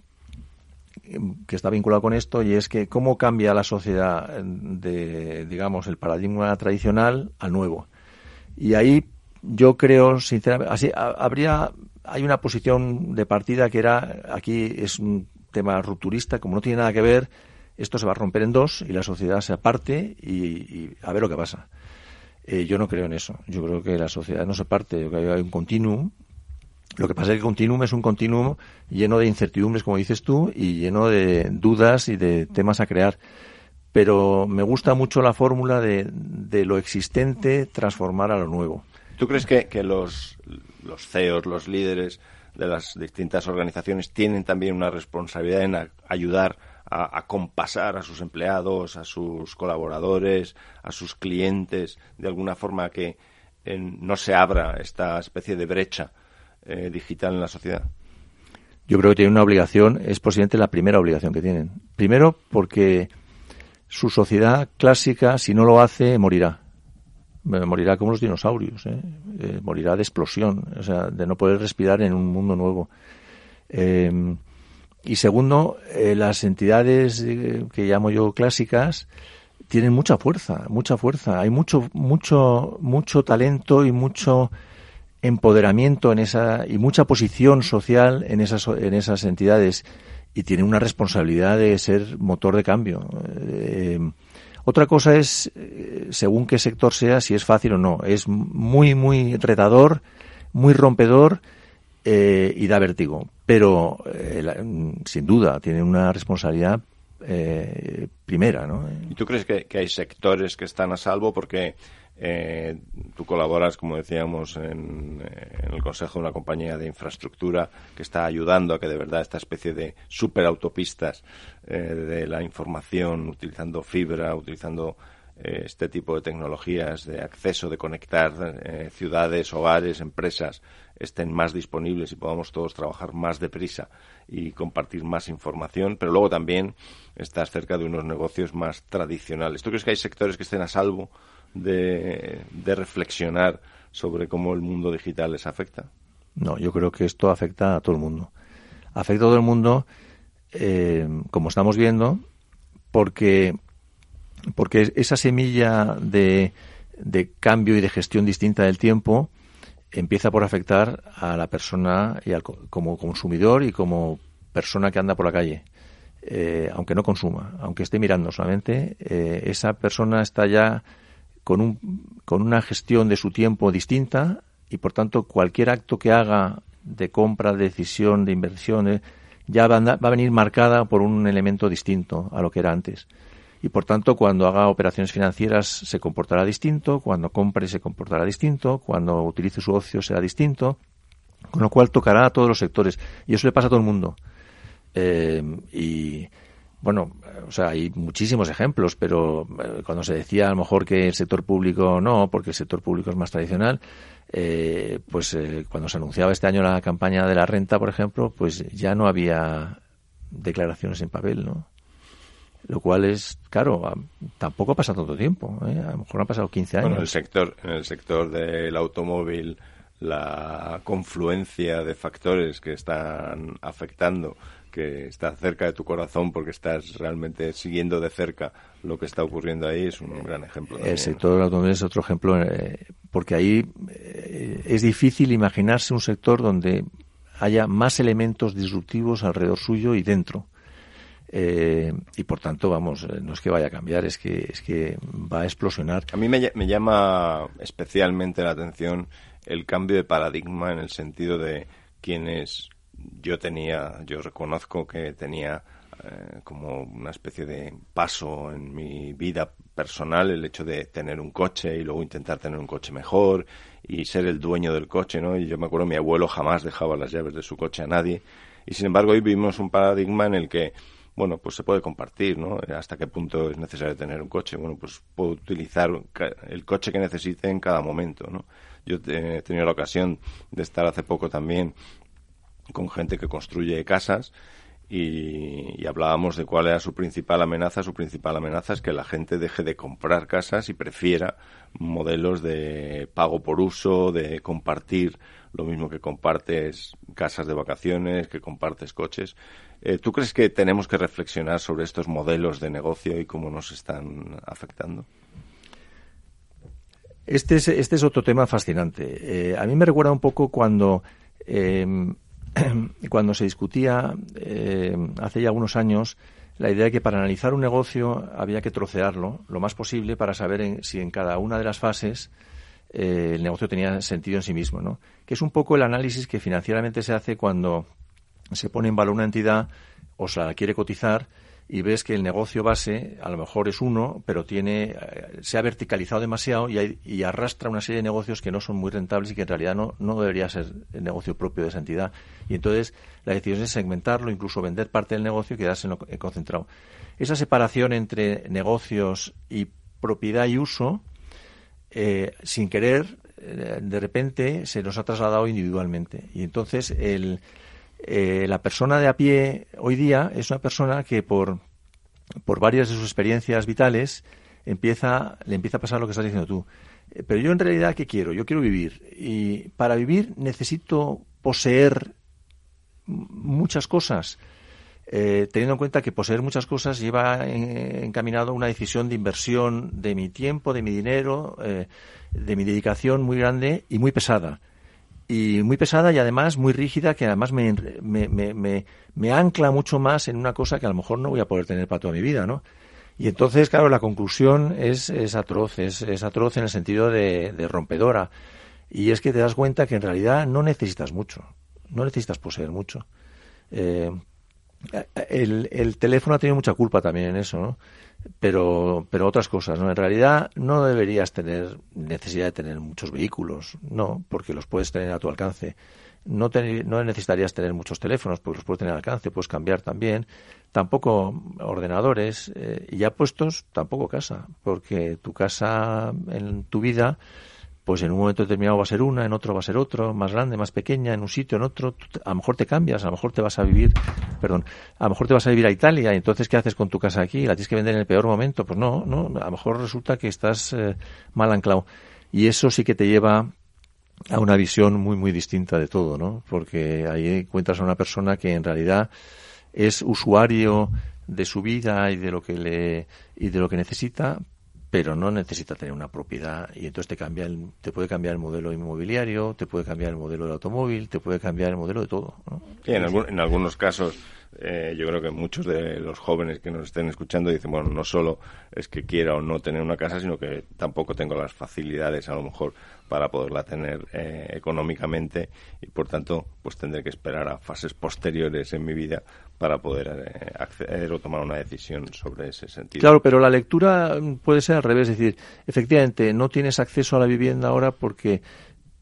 que está vinculado con esto y es que cómo cambia la sociedad de, digamos, el paradigma tradicional al nuevo. Y ahí yo creo, sinceramente, así habría, hay una posición de partida que era, aquí es un tema rupturista, como no tiene nada que ver, esto se va a romper en dos y la sociedad se aparte y, a ver lo que pasa. Eh, yo no creo en eso. Yo creo que la sociedad no se parte, que hay un continuum. Lo que pasa es que el continuum es un continuum lleno de incertidumbres, como dices tú, y lleno de dudas y de temas a crear pero me gusta mucho la fórmula de, de lo existente transformar a lo nuevo. ¿Tú crees que, que los, los CEOs, los líderes de las distintas organizaciones tienen también una responsabilidad en ayudar a, compasar a sus empleados, a sus colaboradores, a sus clientes, de alguna forma que no se abra esta especie de brecha eh, digital en la sociedad? Yo creo que tienen una obligación, es posiblemente la primera obligación que tienen. Primero porque su sociedad clásica, si no lo hace, morirá. Morirá como los dinosaurios, ¿eh? Eh, morirá de explosión, o sea, de no poder respirar en un mundo nuevo. Eh, y segundo, las entidades que llamo yo clásicas tienen mucha fuerza, mucha fuerza. Hay mucho, mucho, mucho talento y mucho empoderamiento en esa y mucha posición social en esas en esas entidades y tienen una responsabilidad de ser motor de cambio. Eh, otra cosa es, eh, según qué sector sea, si es fácil o no. Es muy, muy retador, muy rompedor eh, y da vértigo. Pero, sin duda, tienen una responsabilidad primera. ¿no? ¿Y tú crees que, hay sectores que están a salvo? Porque eh, tú colaboras, como decíamos, en, el consejo de una compañía de infraestructura que está ayudando a que de verdad esta especie de superautopistas eh, de la información, utilizando fibra, utilizando eh, este tipo de tecnologías de acceso, de conectar eh, ciudades, hogares, empresas, estén más disponibles y podamos todos trabajar más deprisa y compartir más información, pero luego también estás cerca de unos negocios más tradicionales. ¿Tú crees que hay sectores que estén a salvo? De, reflexionar sobre cómo el mundo digital les afecta? No, yo creo que esto afecta a todo el mundo. Afecta a todo el mundo, eh, como estamos viendo, porque, porque esa semilla de, de cambio y de gestión distinta del tiempo empieza por afectar a la persona y al, como consumidor y como persona que anda por la calle. Eh, aunque no consuma, aunque esté mirando solamente, eh, esa persona está ya con, un, con una gestión de su tiempo distinta y, por tanto, cualquier acto que haga de compra, de decisión, de inversión, ya va a venir marcada por un elemento distinto a lo que era antes. Y, por tanto, cuando haga operaciones financieras se comportará distinto, cuando compre se comportará distinto, cuando utilice su ocio será distinto, con lo cual tocará a todos los sectores. Y eso le pasa a todo el mundo. Eh, y bueno, o sea, hay muchísimos ejemplos, pero eh, cuando se decía a lo mejor que el sector público no, porque el sector público es más tradicional, eh, pues eh, cuando se anunciaba este año la campaña de la renta, por ejemplo, pues ya no había declaraciones en papel, ¿no? Lo cual es, claro, tampoco ha pasado tanto tiempo, a lo mejor han pasado 15 años. Bueno, el sector, en el sector del automóvil la confluencia de factores que están afectando que está cerca de tu corazón porque estás realmente siguiendo de cerca lo que está ocurriendo ahí es un gran ejemplo. El sector del automóvil es otro ejemplo eh, porque ahí eh, es difícil imaginarse un sector donde haya más elementos disruptivos alrededor suyo y dentro. Eh, y por tanto, vamos, no es que vaya a cambiar, es que, es que va a explosionar. A mí me, me llama especialmente la atención el cambio de paradigma en el sentido de quienes yo tenía, yo reconozco que tenía eh, como una especie de paso en mi vida personal el hecho de tener un coche y luego intentar tener un coche mejor y ser el dueño del coche, ¿no? Y yo me acuerdo mi abuelo jamás dejaba las llaves de su coche a nadie y sin embargo hoy vivimos un paradigma en el que bueno, pues se puede compartir, ¿no? Hasta qué punto es necesario tener un coche. Bueno, pues puedo utilizar el coche que necesite en cada momento, ¿no? Yo he tenido la ocasión de estar hace poco también con gente que construye casas y, hablábamos de cuál era su principal amenaza. Su principal amenaza es que la gente deje de comprar casas y prefiera modelos de pago por uso, de compartir lo mismo que compartes casas de vacaciones, que compartes coches. Eh, ¿Tú crees que tenemos que reflexionar sobre estos modelos de negocio y cómo nos están afectando? Este es, este es otro tema fascinante. Eh, a mí me recuerda un poco cuando em, cuando se discutía eh, hace ya algunos años la idea de que para analizar un negocio había que trocearlo lo más posible para saber si en cada una de las fases eh, el negocio tenía sentido en sí mismo, ¿no? Que es un poco el análisis que financieramente se hace cuando se pone en valor una entidad o se la quiere cotizar y ves que el negocio base a lo mejor es uno, pero tiene eh, se ha verticalizado demasiado y, arrastra una serie de negocios que no son muy rentables y que en realidad no, no debería ser el negocio propio de esa entidad. Y entonces la decisión es segmentarlo, incluso vender parte del negocio y quedarse concentrado. Esa separación entre negocios y propiedad y uso, eh, sin querer, eh, de repente se nos ha trasladado individualmente. Y entonces el eh, la persona de a pie hoy día es una persona que por, por varias de sus experiencias vitales empieza, le empieza a pasar lo que estás diciendo tú. Eh, pero yo en realidad, ¿qué quiero? Yo quiero vivir. Y para vivir necesito poseer muchas cosas. Eh, teniendo en cuenta que poseer muchas cosas lleva encaminado una decisión de inversión de mi tiempo, de mi dinero, de mi dedicación muy grande y muy pesada y muy pesada y además muy rígida que además me, me, me, me, ancla mucho más en una cosa que a lo mejor no voy a poder tener para toda mi vida, ¿no? Y entonces, claro, la conclusión es, es atroz, es, es, atroz en el sentido de, de, rompedora. Y es que te das cuenta que en realidad no necesitas mucho, no necesitas poseer mucho. Eh, el, el teléfono ha tenido mucha culpa también en eso, ¿no? Pero, pero otras cosas, ¿no? En realidad no deberías tener necesidad de tener muchos vehículos, no, porque los puedes tener a tu alcance. No, no necesitarías tener muchos teléfonos, porque los puedes tener al alcance, puedes cambiar también. Tampoco ordenadores, eh, y ya puestos, tampoco casa, porque tu casa en tu vida pues en un momento determinado va a ser una, en otro va a ser otro, más grande, más pequeña, en un sitio, en otro, a lo mejor te cambias, a lo mejor te vas a vivir, perdón, a lo mejor te vas a vivir a Italia, y entonces ¿qué haces con tu casa aquí? ¿La tienes que vender en el peor momento? Pues no, no, a lo mejor resulta que estás eh, mal anclado. Y eso sí que te lleva a una visión muy, muy distinta de todo, ¿no? Porque ahí encuentras a una persona que en realidad es usuario de su vida y de lo que le y de lo que necesita, pero no necesita tener una propiedad y entonces te cambia te puede cambiar el modelo inmobiliario, te puede cambiar el modelo del automóvil, te puede cambiar el modelo de todo. Sí, en, en algunos casos eh, yo creo que muchos de los jóvenes que nos estén escuchando dicen, bueno, no solo es que quiera o no tener una casa, sino que tampoco tengo las facilidades a lo mejor para poderla tener eh, económicamente y por tanto pues tendré que esperar a fases posteriores en mi vida para poder eh, acceder o tomar una decisión sobre ese sentido. Claro, pero la lectura puede ser al revés, es decir, efectivamente no tienes acceso a la vivienda ahora porque,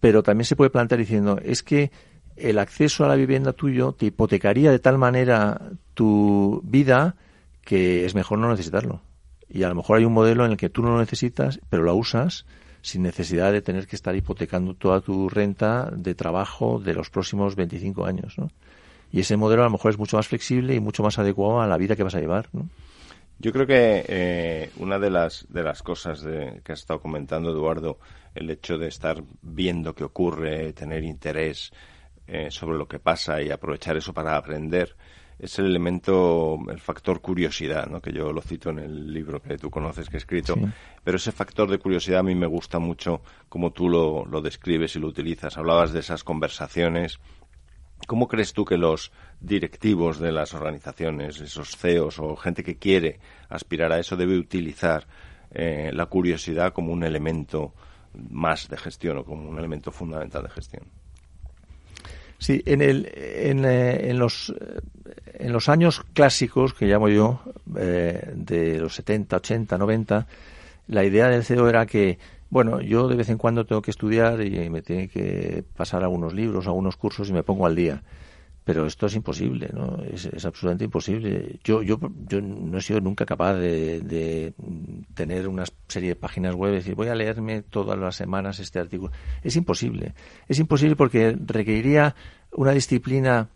pero también se puede plantear diciendo es que el acceso a la vivienda tuyo te hipotecaría de tal manera tu vida que es mejor no necesitarlo. Y a lo mejor hay un modelo en el que tú no lo necesitas, pero lo usas sin necesidad de tener que estar hipotecando toda tu renta de trabajo de los próximos 25 años, ¿no? Y ese modelo a lo mejor es mucho más flexible y mucho más adecuado a la vida que vas a llevar. Yo creo que eh, una de las, de las cosas de, que ha estado comentando Eduardo, el hecho de estar viendo qué ocurre, tener interés eh, sobre lo que pasa y aprovechar eso para aprender, es el elemento, el factor curiosidad, ¿no? que yo lo cito en el libro que tú conoces que he escrito, pero ese factor de curiosidad a mí me gusta mucho como tú lo, lo describes y lo utilizas. Hablabas de esas conversaciones. ¿Cómo crees tú que los directivos de las organizaciones, esos CEOs o gente que quiere aspirar a eso, debe utilizar eh, la curiosidad como un elemento más de gestión o como un elemento fundamental de gestión? Sí, en, el, en, eh, en, los, en los años clásicos, que llamo yo, eh, de los 70, 80, 90, la idea del CEO era que, bueno, yo de vez en cuando tengo que estudiar y me tiene que pasar algunos libros, algunos cursos y me pongo al día pero esto es imposible, ¿no? Es, absolutamente imposible. Yo, yo, yo no he sido nunca capaz de, tener una serie de páginas web y decir, voy a leerme todas las semanas este artículo. Es imposible. Es imposible porque requeriría una disciplina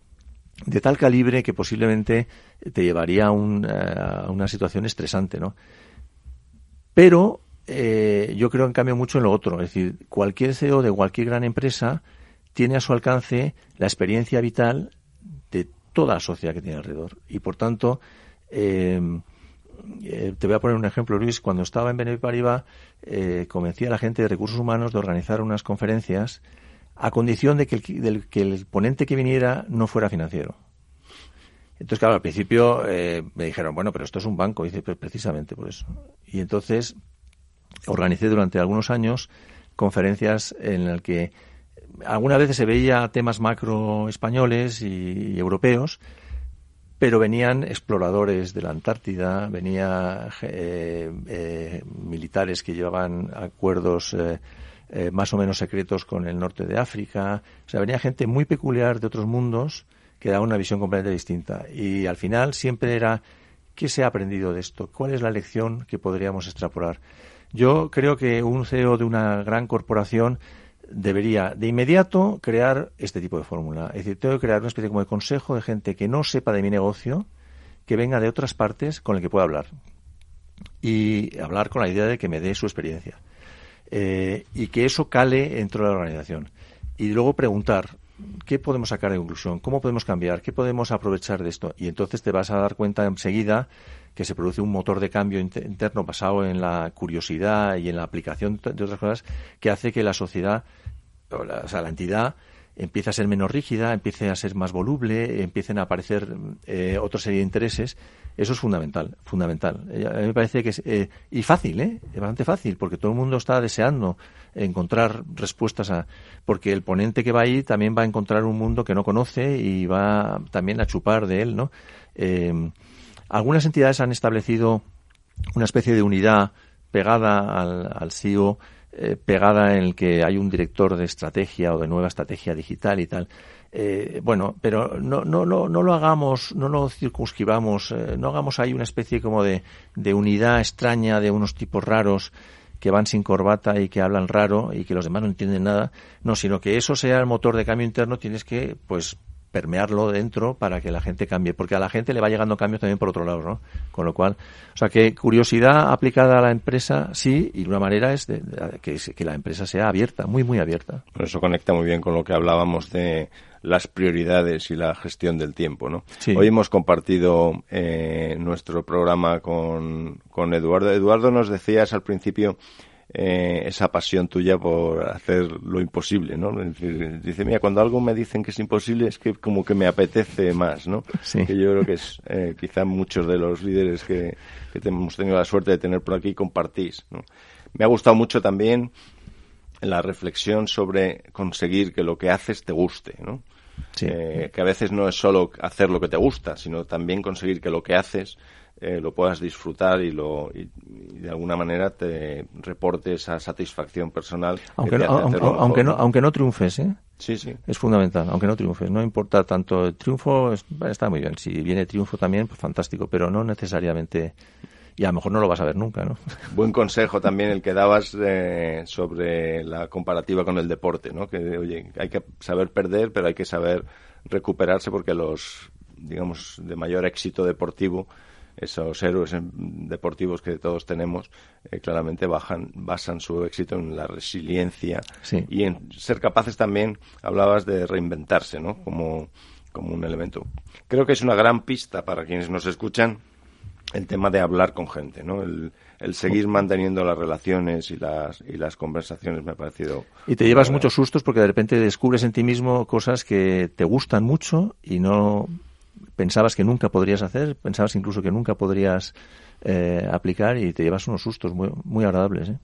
de tal calibre que posiblemente te llevaría a, una situación estresante, ¿no? Pero eh, yo creo en cambio mucho en lo otro. Es decir, cualquier CEO de cualquier gran empresa tiene a su alcance la experiencia vital de toda la sociedad que tiene alrededor. Y por tanto, em, eh, te voy a poner un ejemplo, Luis. Cuando estaba en BNP Paribas, eh, convencí a la gente de recursos humanos de organizar unas conferencias a condición de que el, ponente que viniera no fuera financiero. Entonces, claro, al principio eh, me dijeron, bueno, pero esto es un banco. Dice, pues precisamente por eso. Y entonces organicé durante algunos años conferencias en las que algunas veces se veía temas macro españoles y, europeos, pero venían exploradores de la Antártida, venían eh, eh, militares que llevaban acuerdos eh, más o menos secretos con el norte de África, o sea, venía gente muy peculiar de otros mundos que daba una visión completamente distinta. Y al final siempre era, ¿qué se ha aprendido de esto? ¿Cuál es la lección que podríamos extrapolar? Yo creo que un CEO de una gran corporación debería de inmediato crear este tipo de fórmula. Es decir, tengo que crear una especie como de consejo de gente que no sepa de mi negocio, que venga de otras partes con el que pueda hablar. Y hablar con la idea de que me dé su experiencia. Eh, y que eso cale dentro de la organización. Y luego preguntar, ¿qué podemos sacar de conclusión? ¿Cómo podemos cambiar? ¿Qué podemos aprovechar de esto? Y entonces te vas a dar cuenta enseguida que se produce un motor de cambio interno basado en la curiosidad y en la aplicación de otras cosas que hace que la sociedad o sea, la entidad empieza a ser menos rígida, empiece a ser más voluble, empiecen a aparecer eh, otra serie de intereses. Eso es fundamental, fundamental. Eh, a mí me parece que es eh, y fácil, ¿eh? Es bastante fácil, porque todo el mundo está deseando encontrar respuestas a, porque el ponente que va ahí también va a encontrar un mundo que no conoce y va también a chupar de él, ¿no? algunas entidades han establecido una especie de unidad pegada al, al eh, pegada en el que hay un director de estrategia o de nueva estrategia digital y tal. Eh, bueno, pero no, no, no, no lo hagamos, no lo circunscribamos, eh, no hagamos ahí una especie como de, de unidad extraña de unos tipos raros que van sin corbata y que hablan raro y que los demás no entienden nada. No, sino que eso sea el motor de cambio interno, tienes que, pues, permearlo dentro para que la gente cambie, porque a la gente le va llegando cambios también por otro lado, ¿no? Con lo cual, o sea, que curiosidad aplicada a la empresa, sí, y una manera es de, que, que, la empresa sea abierta, muy, muy abierta. Por eso conecta muy bien con lo que hablábamos de las prioridades y la gestión del tiempo, ¿no? Hoy hemos compartido eh, nuestro programa con, con Eduardo. Eduardo nos decías al principio eh, esa pasión tuya por hacer lo imposible, ¿no? dice, mira, cuando algo me dicen que es imposible es que como que me apetece más, ¿no? Que yo creo que es eh, quizá muchos de los líderes que, hemos tenido la suerte de tener por aquí compartís, ¿no? Me ha gustado mucho también la reflexión sobre conseguir que lo que haces te guste, ¿no? Eh, que a veces no es solo hacer lo que te gusta, sino también conseguir que lo que haces eh, lo puedas disfrutar y, lo, y, de alguna manera te reporte esa satisfacción personal. Aunque, no, aunque, no, aunque no triunfes, ¿eh? Sí, sí. Es fundamental, aunque no triunfes. No importa tanto el triunfo, está muy bien. Si viene triunfo también, pues fantástico, pero no necesariamente y a lo mejor no lo vas a ver nunca, ¿no? Buen consejo también el que dabas eh, sobre la comparativa con el deporte, ¿no? Que, oye, hay que saber perder, pero hay que saber recuperarse porque los, digamos, de mayor éxito deportivo esos héroes deportivos que todos tenemos eh, claramente bajan, basan su éxito en la resiliencia y en ser capaces también, hablabas de reinventarse, ¿no? Como, como un elemento. Creo que es una gran pista para quienes nos escuchan el tema de hablar con gente, ¿no? El, el seguir manteniendo las relaciones y las, y las conversaciones me ha parecido... Y te llevas muchos sustos porque de repente descubres en ti mismo cosas que te gustan mucho y no pensabas que nunca podrías hacer, pensabas incluso que nunca podrías eh, aplicar y te llevas unos sustos muy, muy agradables. ¿eh?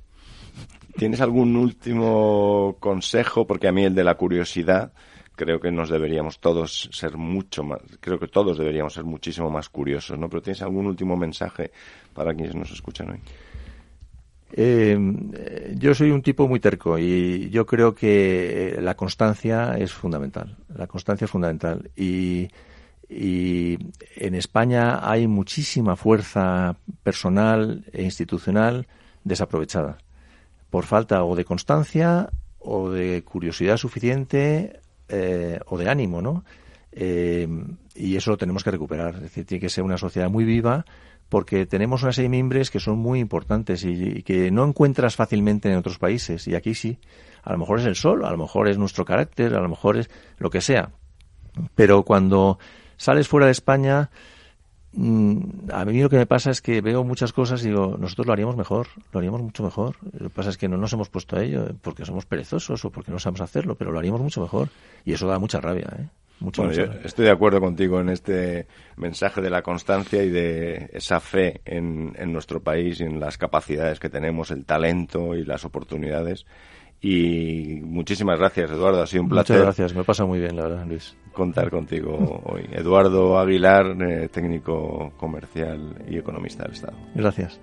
¿Tienes algún último consejo? Porque a mí el de la curiosidad creo que nos deberíamos todos ser mucho más, creo que todos deberíamos ser muchísimo más curiosos, ¿no? Pero ¿tienes algún último mensaje para quienes nos escuchan hoy? Eh, yo soy un tipo muy terco y yo creo que la constancia es fundamental. La constancia es fundamental. Y, y en España hay muchísima fuerza personal e institucional desaprovechada por falta o de constancia o de curiosidad suficiente eh, o de ánimo, ¿no? Eh, y eso lo tenemos que recuperar. Es decir, tiene que ser una sociedad muy viva porque tenemos una serie de que son muy importantes y, que no encuentras fácilmente en otros países. Y aquí sí. A lo mejor es el sol, a lo mejor es nuestro carácter, a lo mejor es lo que sea. Pero cuando sales fuera de España, mm, a mí lo que me pasa es que veo muchas cosas y digo, nosotros lo haríamos mejor, lo haríamos mucho mejor. Lo que pasa es que no nos hemos puesto a ello porque somos perezosos o porque no sabemos hacerlo, pero lo haríamos mucho mejor. Y eso da mucha rabia, ¿eh? estoy de acuerdo contigo en este mensaje de la constancia y de esa fe en, en nuestro país y en las capacidades que tenemos, el talento y las oportunidades. Y muchísimas gracias, Eduardo. Ha sido un placer. Muchas gracias. Me pasa muy bien, la verdad, Luis. Contar contigo hoy. Eduardo Aguilar, eh, técnico comercial y economista del Estado. Gracias.